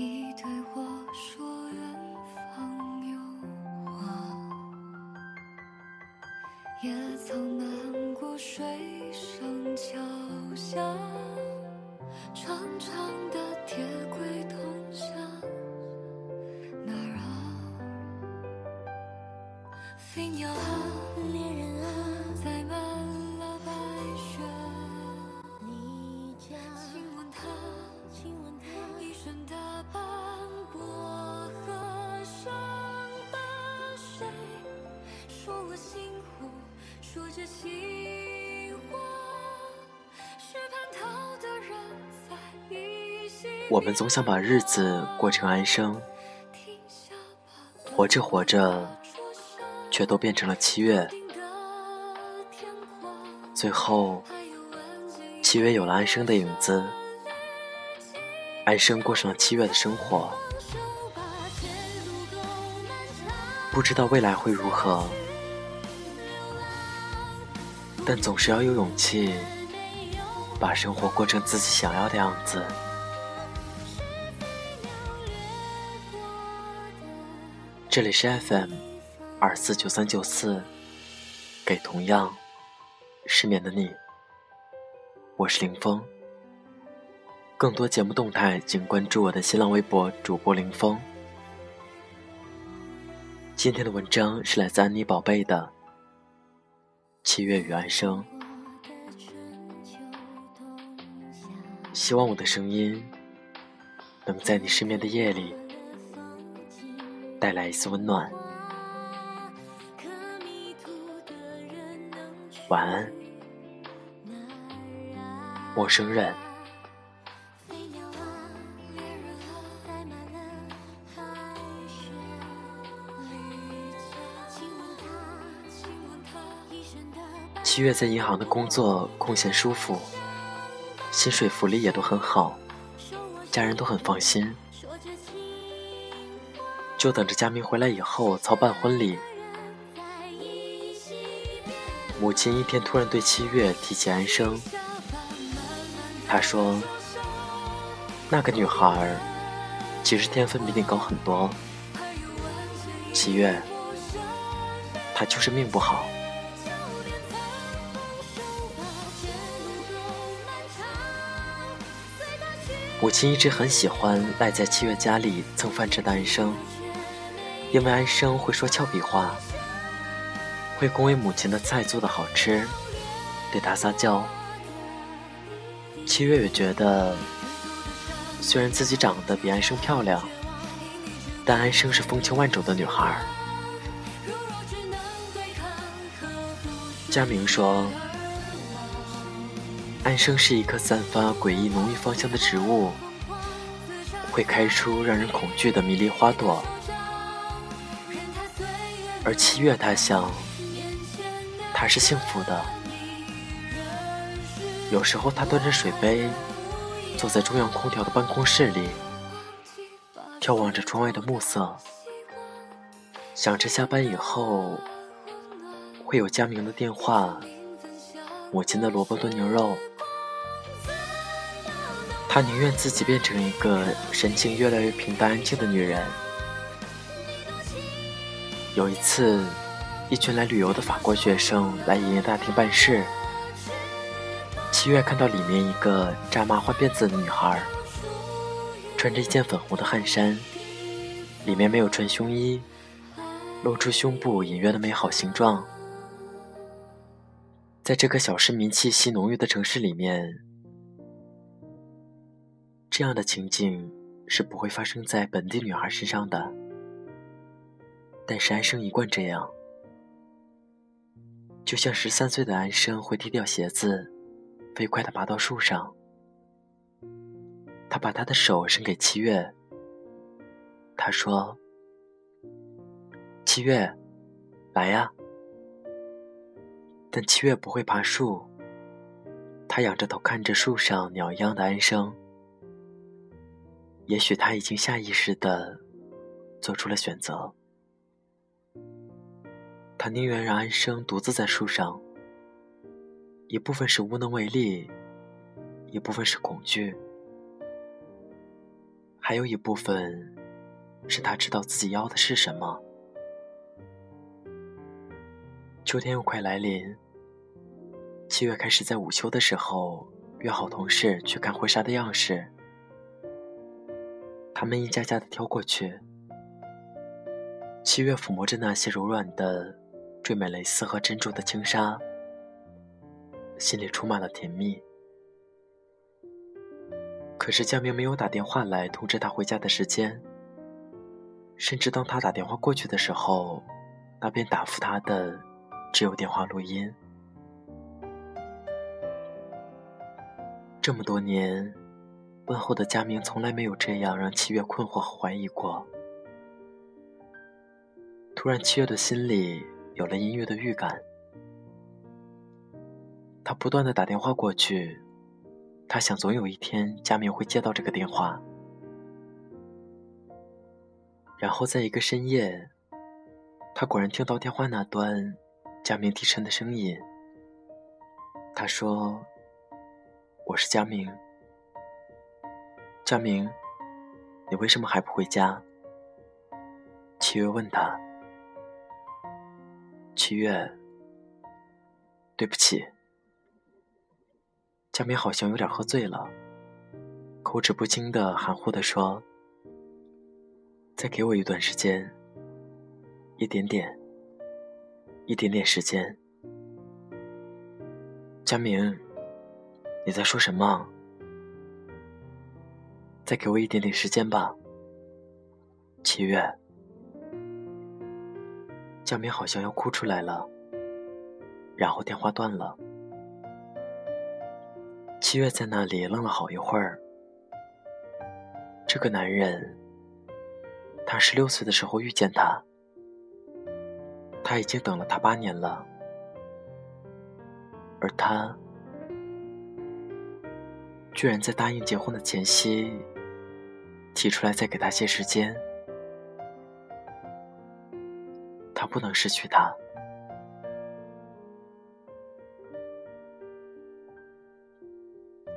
已对我说远方有花，也曾漫过水上桥下，长长的铁轨通向哪儿啊？飞鸟啊，猎人啊，载满我们总想把日子过成安生，活着活着，却都变成了七月。最后，七月有了安生的影子，安生过上了七月的生活。不知道未来会如何，但总是要有勇气，把生活过成自己想要的样子。这里是 FM 二四九三九四，给同样失眠的你，我是林峰。更多节目动态，请关注我的新浪微博主播林峰。今天的文章是来自安妮宝贝的《七月与安生》，希望我的声音能在你失眠的夜里带来一丝温暖。晚安，陌生人。七月在银行的工作空闲舒服，薪水福利也都很好，家人都很放心，就等着佳明回来以后操办婚礼。母亲一天突然对七月提起安生，她说：“那个女孩儿其实天分比你高很多，七月，她就是命不好。”母亲一直很喜欢赖在七月家里蹭饭吃的安生，因为安生会说俏皮话，会恭维母亲的菜做的好吃，对她撒娇。七月也觉得，虽然自己长得比安生漂亮，但安生是风情万种的女孩儿。佳明说。安生是一棵散发诡异浓郁芳香的植物，会开出让人恐惧的迷离花朵。而七月，他想，他是幸福的。有时候，他端着水杯，坐在中央空调的办公室里，眺望着窗外的暮色，想着下班以后会有佳明的电话，母亲的萝卜炖牛肉。他宁愿自己变成一个神情越来越平淡安静的女人。有一次，一群来旅游的法国学生来营业大厅办事。七月看到里面一个扎麻花辫子的女孩，穿着一件粉红的汗衫，里面没有穿胸衣，露出胸部隐约的美好形状。在这个小市民气息浓郁的城市里面。这样的情景是不会发生在本地女孩身上的，但是安生一贯这样，就像十三岁的安生会踢掉鞋子，飞快地爬到树上。他把他的手伸给七月，他说：“七月，来呀。”但七月不会爬树，他仰着头看着树上鸟一样的安生。也许他已经下意识地做出了选择，他宁愿让安生独自在树上，一部分是无能为力，一部分是恐惧，还有一部分是他知道自己要的是什么。秋天又快来临，七月开始在午休的时候约好同事去看婚纱的样式。他们一家家的挑过去。七月抚摸着那些柔软的、缀满蕾丝和珍珠的轻纱，心里充满了甜蜜。可是佳明没有打电话来通知他回家的时间，甚至当他打电话过去的时候，那边答复他的只有电话录音。这么多年，问候的佳明从来没有这样让七月困惑和怀疑过。突然，七月的心里有了音乐的预感。他不断的打电话过去，他想总有一天佳明会接到这个电话。然后在一个深夜，他果然听到电话那端佳明低沉的声音。他说：“我是佳明，佳明，你为什么还不回家？”七月问他。七月，对不起。佳明好像有点喝醉了，口齿不清的、含糊的说：“再给我一段时间，一点点，一点点时间。”佳明，你在说什么？再给我一点点时间吧，七月。小明好像要哭出来了，然后电话断了。七月在那里愣了好一会儿。这个男人，他十六岁的时候遇见他，他已经等了他八年了，而他居然在答应结婚的前夕提出来再给他些时间。他不能失去他。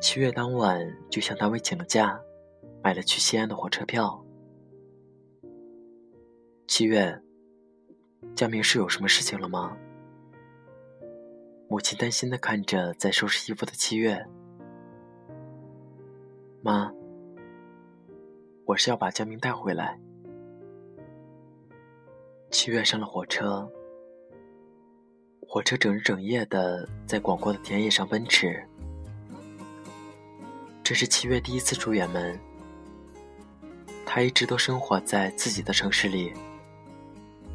七月当晚就向单位请了假，买了去西安的火车票。七月，江明是有什么事情了吗？母亲担心的看着在收拾衣服的七月。妈，我是要把江明带回来。七月上了火车，火车整日整夜的在广阔的田野上奔驰。这是七月第一次出远门，他一直都生活在自己的城市里。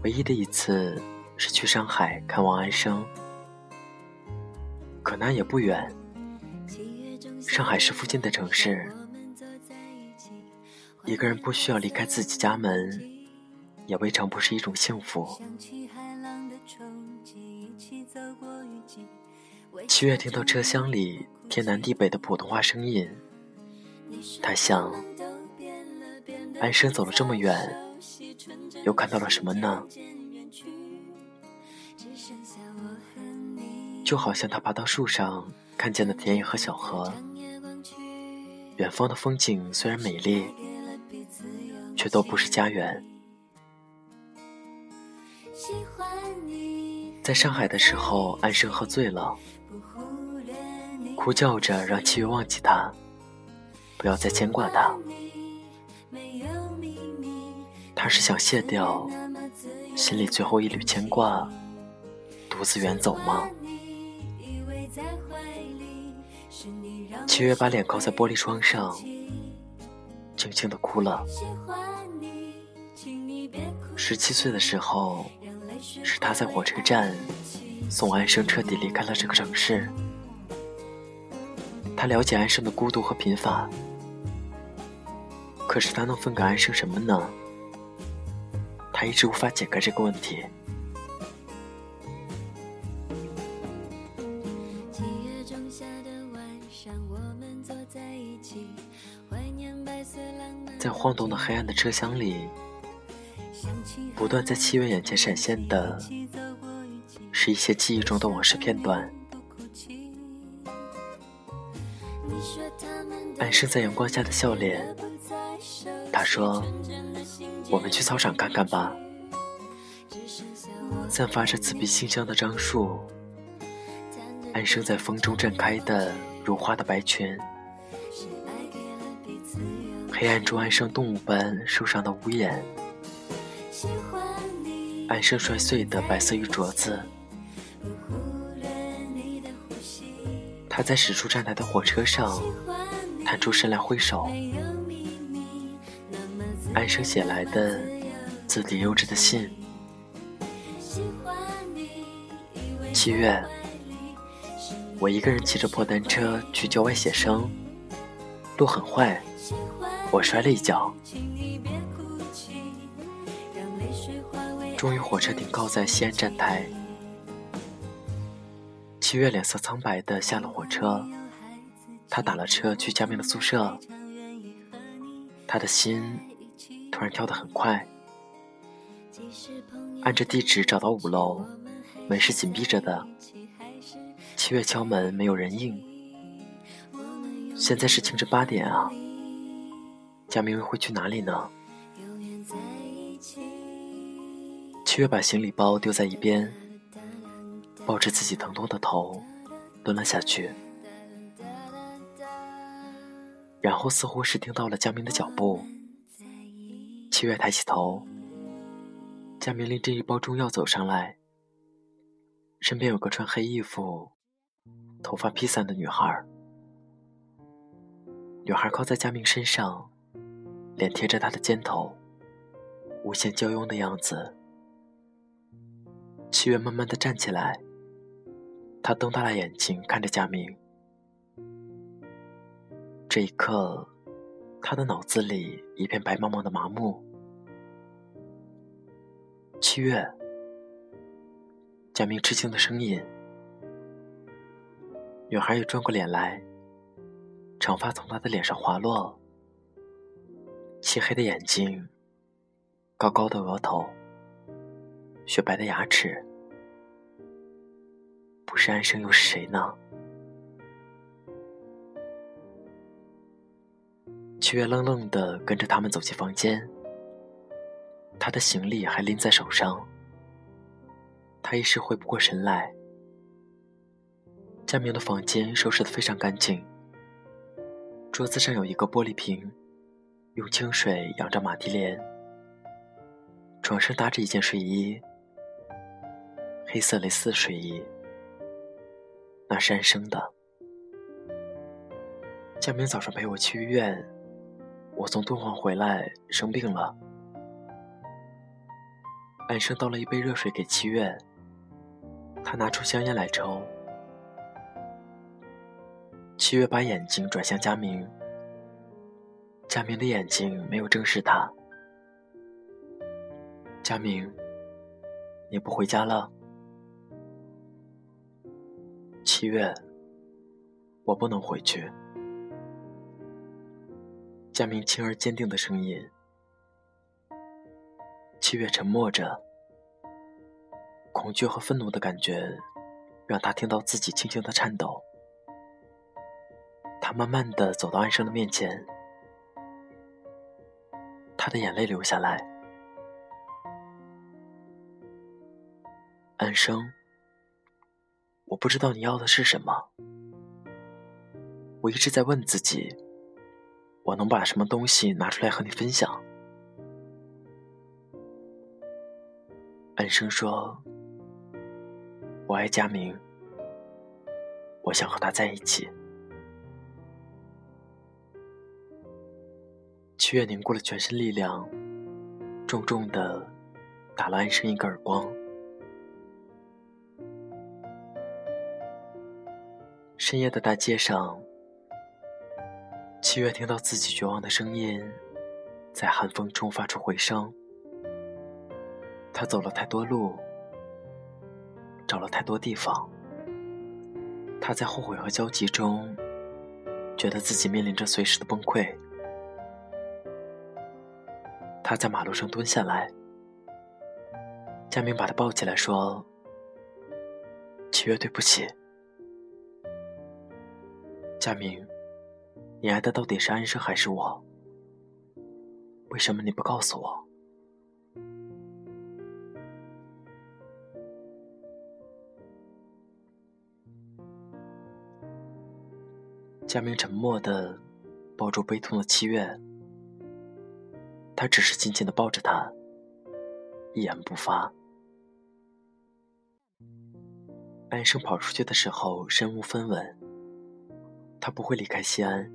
唯一的一次是去上海看望安生，可那也不远。上海是附近的城市，一个人不需要离开自己家门。也未尝不是一种幸福。七月听到车厢里天南地北的普通话声音，他想，安生走了这么远，又看到了什么呢？就好像他爬到树上看见的田野和小河，远方的风景虽然美丽，却都不是家园。在上海的时候，安生喝醉了，哭叫着让七月忘记他，不要再牵挂他。他是想卸掉心里最后一缕牵挂，独自远走吗？七月把脸靠在玻璃窗上，轻轻的哭了。十七岁的时候。是他在火车站送安生彻底离开了这个城市。他了解安生的孤独和贫乏，可是他能分给安生什么呢？他一直无法解开这个问题。在晃动的黑暗的车厢里。不断在七月眼前闪现的，是一些记忆中的往事片段。安生在阳光下的笑脸，他说：“我们去操场看看吧。”散发着刺鼻清香的樟树，安生在风中绽开的如花的白裙，黑暗中安生动物般受伤的屋檐，安生摔碎的白色玉镯子，他在驶出站台的火车上探出身来挥手，安生写来的字体幼稚的信。七月，我一个人骑着破单车去郊外写生，路很坏，我摔了一跤。终于，火车停靠在西安站台。七月脸色苍白的下了火车，他打了车去佳明的宿舍，他的心突然跳得很快，按着地址找到五楼。门是紧闭着的。七月敲门，没有人应。现在是清晨八点啊，佳明会去哪里呢？七月把行李包丢在一边，抱着自己疼痛的头，蹲了下去。然后似乎是听到了佳明的脚步，七月抬起头，佳明拎着一包中药走上来。身边有个穿黑衣服、头发披散的女孩。女孩靠在佳明身上，脸贴着他的肩头，无限娇慵的样子。七月慢慢的站起来，他瞪大了眼睛看着佳明。这一刻，他的脑子里一片白茫茫的麻木。七月。佳明吃惊的声音，女孩也转过脸来，长发从她的脸上滑落，漆黑的眼睛，高高的额头，雪白的牙齿，不是安生又是谁呢？七月愣愣的跟着他们走进房间，他的行李还拎在手上。他一时回不过神来。佳明的房间收拾得非常干净，桌子上有一个玻璃瓶，用清水养着马蹄莲。床上搭着一件睡衣，黑色蕾丝睡衣，那是安生的。佳明早上陪我去医院，我从敦煌回来生病了。安生倒了一杯热水给七月。他拿出香烟来抽。七月把眼睛转向佳明，佳明的眼睛没有正视他。佳明，你不回家了？七月，我不能回去。佳明轻而坚定的声音。七月沉默着。恐惧和愤怒的感觉，让他听到自己轻轻的颤抖。他慢慢的走到安生的面前，他的眼泪流下来。安生，我不知道你要的是什么。我一直在问自己，我能把什么东西拿出来和你分享？安生说。我爱佳明，我想和他在一起。七月凝固了全身力量，重重的打了安生一个耳光。深夜的大街上，七月听到自己绝望的声音，在寒风中发出回声。他走了太多路。找了太多地方，他在后悔和焦急中，觉得自己面临着随时的崩溃。他在马路上蹲下来，佳明把他抱起来说：“七月，对不起。”佳明，你爱的到底是安生还是我？为什么你不告诉我？佳明沉默的抱住悲痛的七月，他只是紧紧的抱着她，一言不发。安生跑出去的时候身无分文，他不会离开西安，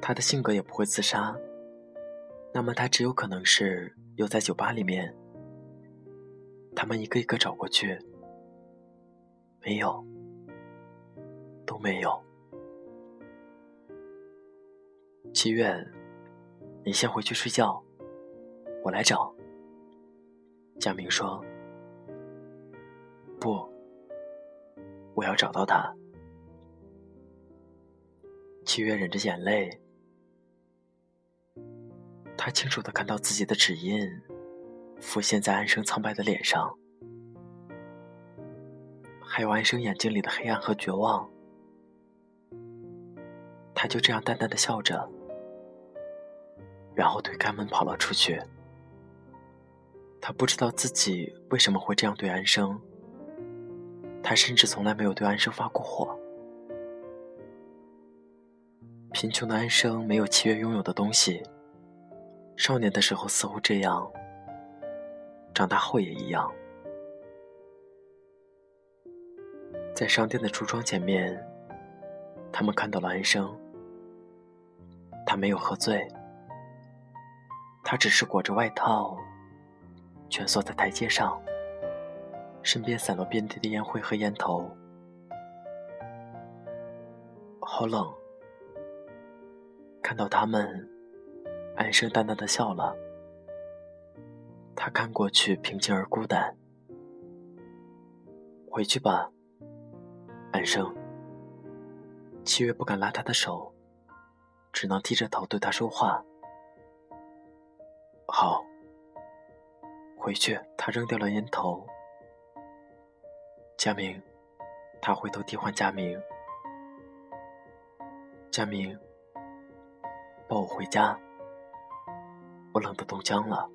他的性格也不会自杀，那么他只有可能是又在酒吧里面。他们一个一个找过去，没有，都没有。七月，你先回去睡觉，我来找。佳明说：“不，我要找到他。”七月忍着眼泪，他清楚的看到自己的指印浮现在安生苍白的脸上，还有安生眼睛里的黑暗和绝望。他就这样淡淡的笑着。然后推开门跑了出去。他不知道自己为什么会这样对安生，他甚至从来没有对安生发过火。贫穷的安生没有七月拥有的东西，少年的时候似乎这样，长大后也一样。在商店的橱窗前面，他们看到了安生，他没有喝醉。他只是裹着外套，蜷缩在台阶上，身边散落遍地的烟灰和烟头，好冷。看到他们，安生淡淡的笑了。他看过去平静而孤单。回去吧，安生。七月不敢拉他的手，只能低着头对他说话。好，回去。他扔掉了烟头。佳明，他回头替换佳明。佳明，抱我回家。我冷得冻僵了。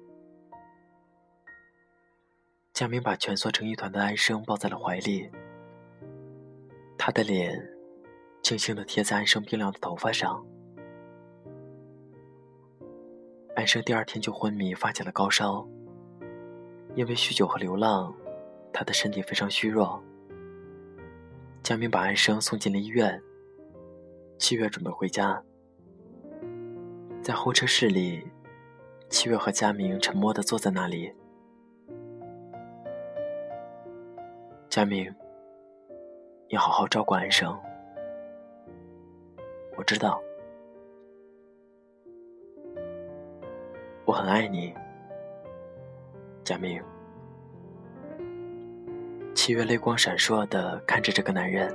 佳明把蜷缩成一团的安生抱在了怀里，他的脸轻轻地贴在安生冰凉的头发上。安生第二天就昏迷，发起了高烧。因为酗酒和流浪，他的身体非常虚弱。佳明把安生送进了医院。七月准备回家，在候车室里，七月和佳明沉默地坐在那里。佳明，你好好照顾安生。我知道。我很爱你，佳明。七月泪光闪烁的看着这个男人，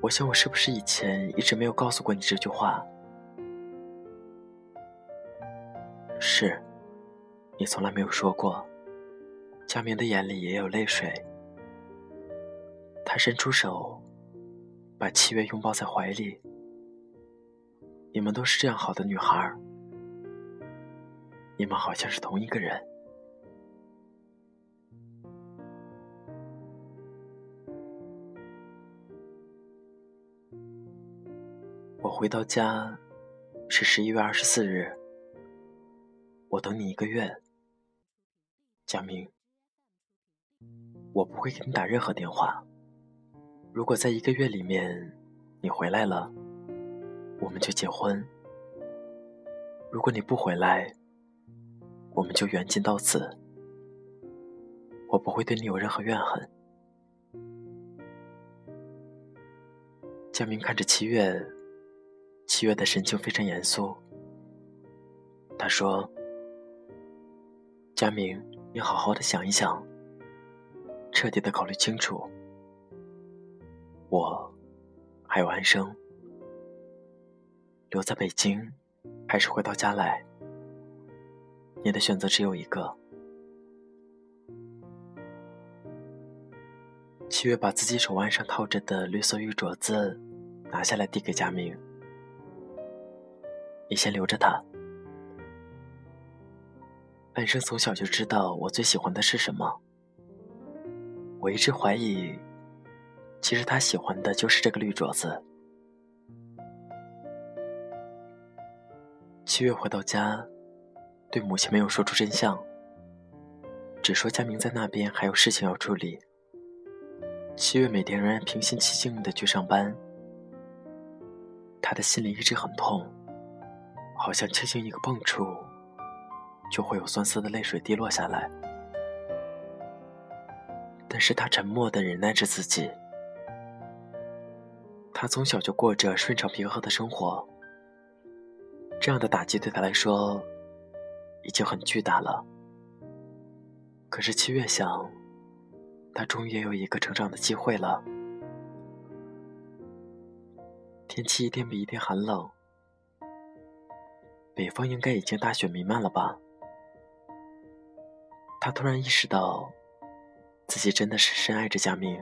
我想我是不是以前一直没有告诉过你这句话？是，你从来没有说过。佳明的眼里也有泪水，他伸出手，把七月拥抱在怀里。你们都是这样好的女孩。你们好像是同一个人。我回到家是十一月二十四日。我等你一个月，佳明。我不会给你打任何电话。如果在一个月里面你回来了，我们就结婚。如果你不回来，我们就缘尽到此，我不会对你有任何怨恨。佳明看着七月，七月的神情非常严肃。他说：“佳明，你好好的想一想，彻底的考虑清楚，我还有安生，留在北京，还是回到家来？”你的选择只有一个。七月把自己手腕上套着的绿色玉镯子拿下来，递给佳明：“你先留着它，安生从小就知道我最喜欢的是什么。我一直怀疑，其实他喜欢的就是这个绿镯子。七月回到家，对母亲没有说出真相，只说佳明在那边还有事情要处理。七月每天仍然平心静气静的去上班，他的心里一直很痛，好像轻轻一个碰触，就会有酸涩的泪水滴落下来。但是他沉默的忍耐着自己。他从小就过着顺畅平和的生活，这样的打击对他来说已经很巨大了。可是七月想，他终于也有一个成长的机会了。天气一天比一天寒冷，北方应该已经大雪弥漫了吧？他突然意识到。自己真的是深爱着佳明。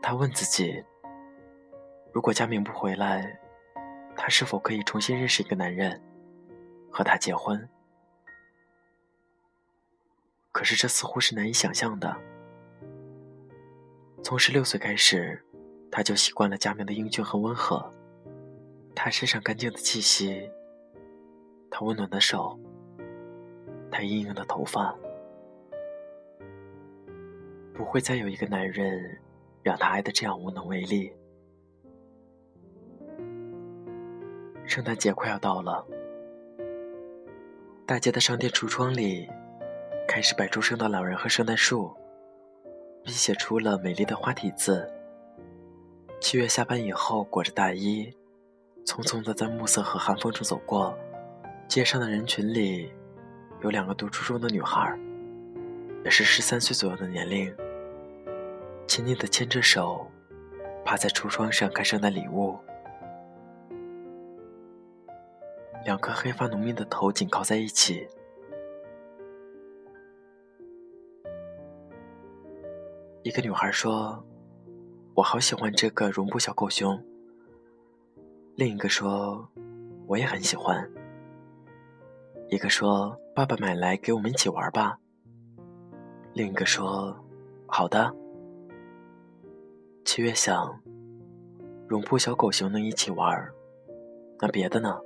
他问自己：如果佳明不回来，他是否可以重新认识一个男人，和他结婚？可是这似乎是难以想象的。从十六岁开始，他就习惯了佳明的英俊和温和，他身上干净的气息，他温暖的手，他硬硬的头发。不会再有一个男人让他爱的这样无能为力。圣诞节快要到了，大街的商店橱窗里开始摆出圣诞老人和圣诞树，并写出了美丽的花体字。七月下班以后，裹着大衣，匆匆的在暮色和寒风中走过，街上的人群里有两个读初中的女孩，也是十三岁左右的年龄。亲昵的牵着手，趴在橱窗上看圣诞礼物。两颗黑发浓密的头紧靠在一起。一个女孩说：“我好喜欢这个绒布小狗熊。”另一个说：“我也很喜欢。”一个说：“爸爸买来给我们一起玩吧。”另一个说：“好的。”七月想，绒布小狗熊能一起玩那别的呢？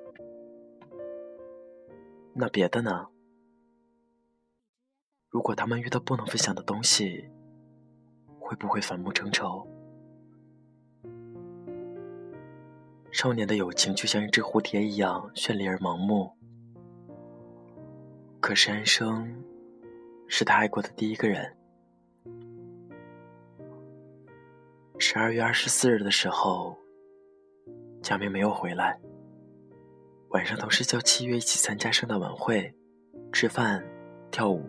那别的呢？如果他们遇到不能分享的东西，会不会反目成仇？少年的友情就像一只蝴蝶一样绚丽而盲目。可是安生，是他爱过的第一个人。十二月二十四日的时候，佳明没有回来。晚上，同事叫七月一起参加圣诞晚会，吃饭、跳舞。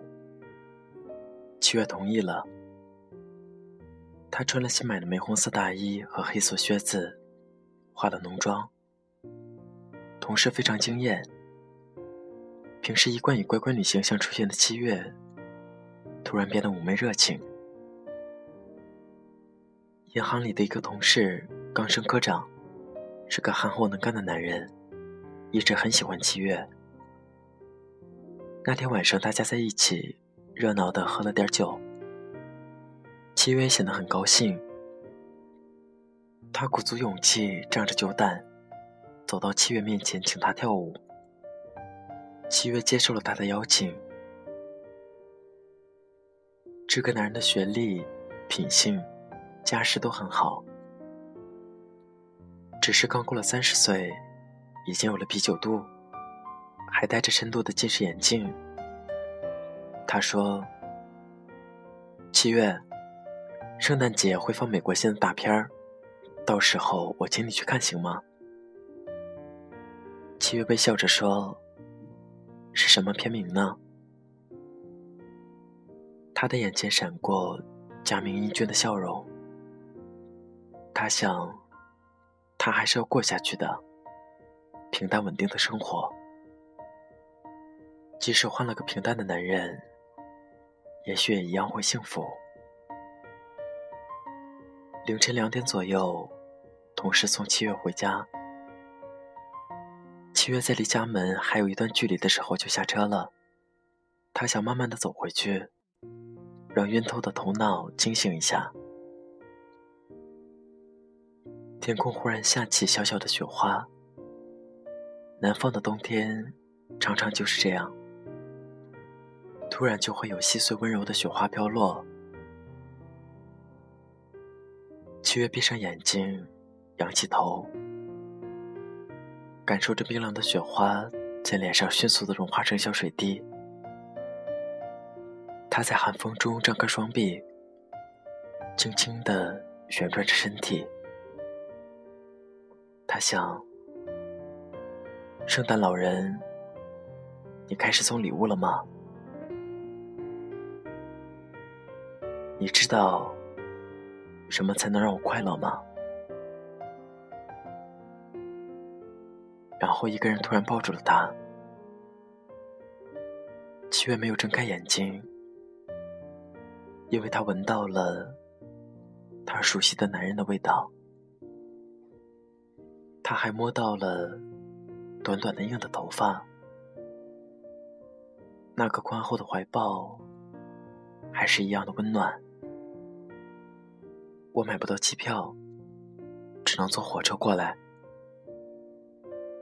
七月同意了。他穿了新买的玫红色大衣和黑色靴子，化了浓妆。同事非常惊艳。平时一贯以乖乖女形象出现的七月，突然变得妩媚热情。银行里的一个同事刚升科长，是个憨厚能干的男人，一直很喜欢七月。那天晚上，大家在一起热闹的喝了点酒。七月显得很高兴，他鼓足勇气，仗着酒胆，走到七月面前，请他跳舞。七月接受了他的邀请。这个男人的学历、品性。家世都很好，只是刚过了三十岁，已经有了啤酒肚，还戴着深度的近视眼镜。他说：“七月，圣诞节会放美国新的大片儿，到时候我请你去看，行吗？”七月微笑着说：“是什么片名呢？”他的眼前闪过贾明英俊的笑容。他想，他还是要过下去的，平淡稳定的生活。即使换了个平淡的男人，也许也一样会幸福。凌晨两点左右，同事送七月回家。七月在离家门还有一段距离的时候就下车了。他想慢慢的走回去，让晕透的头脑清醒一下。天空忽然下起小小的雪花。南方的冬天，常常就是这样，突然就会有细碎温柔的雪花飘落。七月闭上眼睛，仰起头，感受着冰凉的雪花在脸上迅速的融化成小水滴。他在寒风中张开双臂，轻轻地旋转着身体。他想：“圣诞老人，你开始送礼物了吗？你知道什么才能让我快乐吗？”然后一个人突然抱住了他。七月没有睁开眼睛。因为他闻到了他熟悉的男人的味道，他还摸到了短短的硬的头发，那个宽厚的怀抱还是一样的温暖。我买不到机票，只能坐火车过来，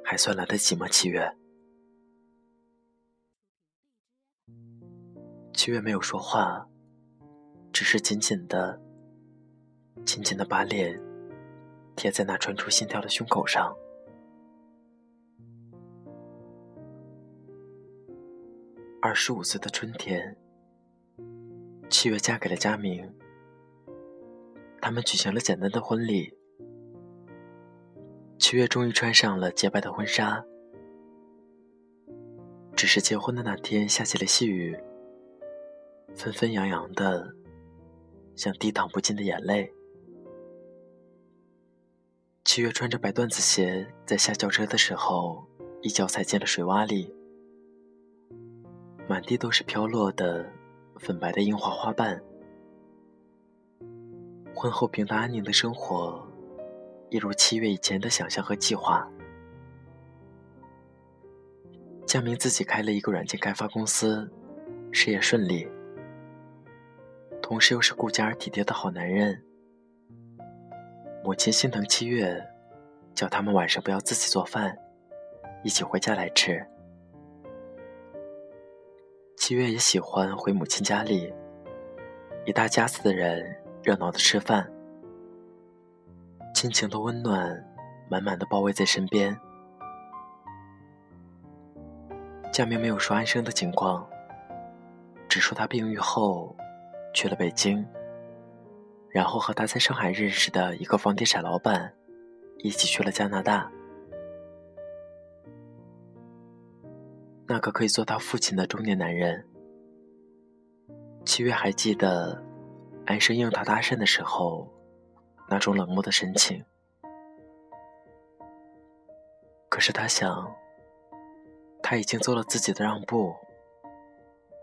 还算来得及吗？七月，七月没有说话。只是紧紧的、紧紧的把脸贴在那传出心跳的胸口上。二十五岁的春天，七月嫁给了佳明，他们举行了简单的婚礼。七月终于穿上了洁白的婚纱，只是结婚的那天下起了细雨，纷纷扬扬的。像抵挡不尽的眼泪。七月穿着白缎子鞋在下轿车的时候，一脚踩进了水洼里，满地都是飘落的粉白的樱花花瓣。婚后平淡安宁的生活，一如七月以前的想象和计划。江明自己开了一个软件开发公司，事业顺利。同时又是顾家而体贴的好男人，母亲心疼七月，叫他们晚上不要自己做饭，一起回家来吃。七月也喜欢回母亲家里，一大家子的人热闹的吃饭，亲情的温暖满满的包围在身边。佳明没有说安生的情况，只说他病愈后。去了北京，然后和他在上海认识的一个房地产老板一起去了加拿大。那个可以做他父亲的中年男人，七月还记得安生应他搭讪的时候那种冷漠的神情。可是他想，他已经做了自己的让步，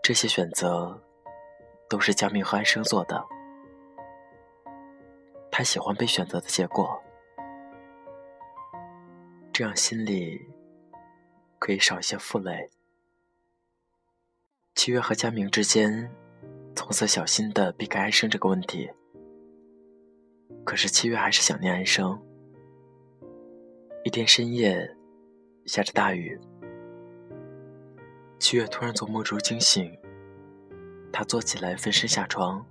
这些选择。都是江明和安生做的，他喜欢被选择的结果，这样心里可以少一些负累。七月和佳明之间，从此小心的避开安生这个问题。可是七月还是想念安生。一天深夜，下着大雨，七月突然从梦中惊醒。他坐起来，分身下床。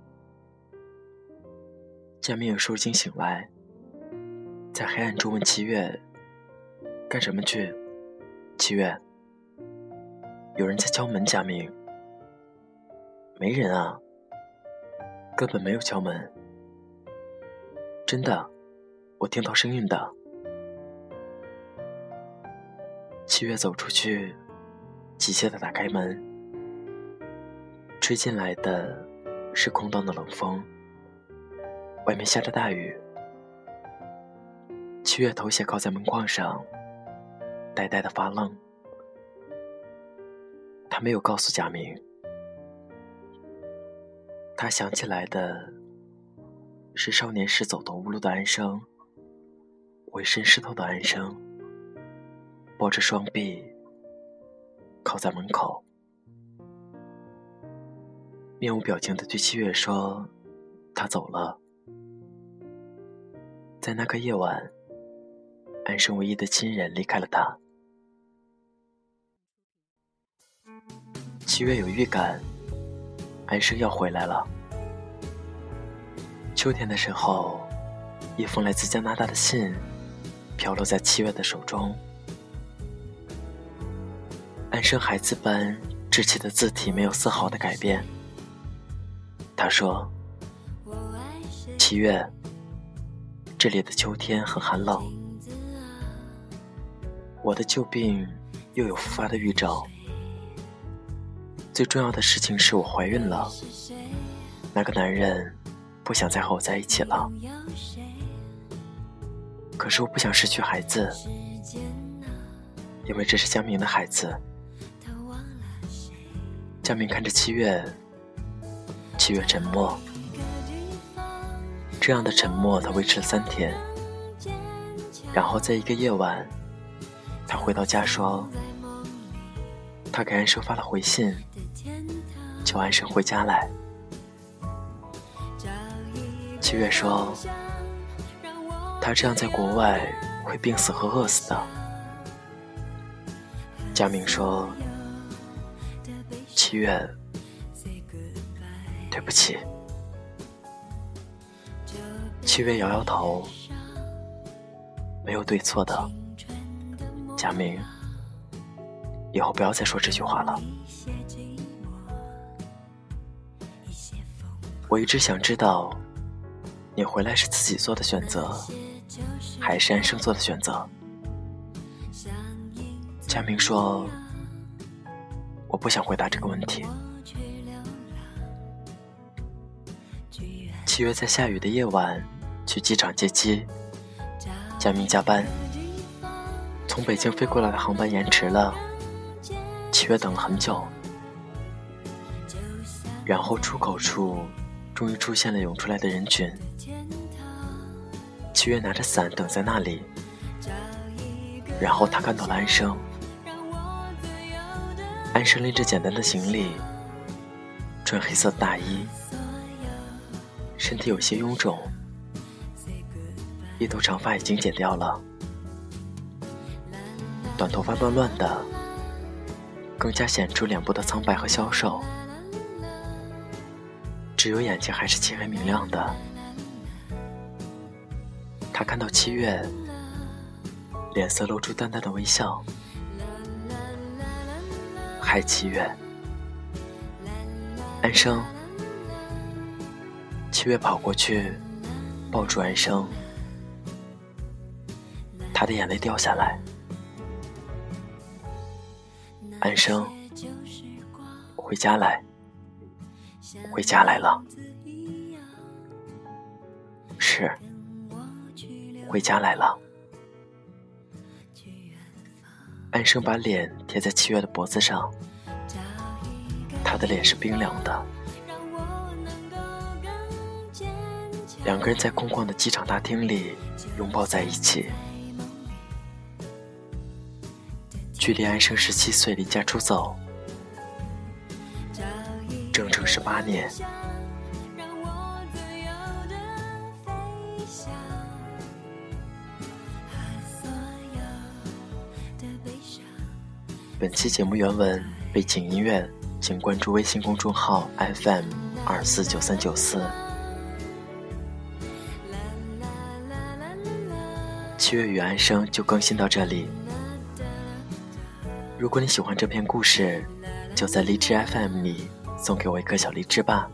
江明有受惊醒来，在黑暗中问七月：“干什么去？”七月：“有人在敲门。”佳明：“没人啊，根本没有敲门。”真的，我听到声音的。七月走出去，急切的打开门。吹进来的是空荡的冷风，外面下着大雨。七月头斜靠在门框上，呆呆的发愣。他没有告诉贾明，他想起来的是少年时走投无路的安生，浑身湿透的安生。抱着双臂靠在门口，面无表情的对七月说：“他走了。”在那个夜晚，安生唯一的亲人离开了他。七月有预感，安生要回来了。秋天的时候，一封来自加拿大的信飘落在七月的手中。安生孩子般稚气的字体没有丝毫的改变。他说：“七月。”这里的秋天很寒冷，我的旧病又有复发的预兆。最重要的事情是我怀孕了，那个男人不想再和我在一起了。可是我不想失去孩子，因为这是江明的孩子。江明看着七月，七月沉默。这样的沉默，他维持了三天。然后在一个夜晚，他回到家说：“他给安生发了回信，求安生回家来。”七月说：“他这样在国外会病死和饿死的。”佳明说：“七月，对不起。”七月摇摇头，没有对错的。佳明，以后不要再说这句话了。我一直想知道，你回来是自己做的选择，还是安生做的选择？佳明说：“我不想回答这个问题。”七月在下雨的夜晚。去机场接机，佳明加班，从北京飞过来的航班延迟了。七月等了很久，然后出口处终于出现了涌出来的人群。七月拿着伞等在那里，然后他看到了安生，安生拎着简单的行李，穿黑色大衣，身体有些臃肿。一头长发已经剪掉了，短头发乱乱的，更加显出脸部的苍白和消瘦。只有眼睛还是漆黑明亮的。他看到七月，脸色露出淡淡的微笑。嗨，七月，安生。七月跑过去，抱住安生。他的眼泪掉下来。安生，回家来，回家来了。回家来了。安生把脸贴在七月的脖子上，他的脸是冰凉的。两个人在空旷的机场大厅里拥抱在一起。距离安生十七岁离家出走，整整十八年。本期节目原文背景音乐，请关注微信公众号 FM 二四九三九四。七月与安生就更新到这里。如果你喜欢这篇故事，就在荔枝 FM 里送给我一颗小荔枝吧。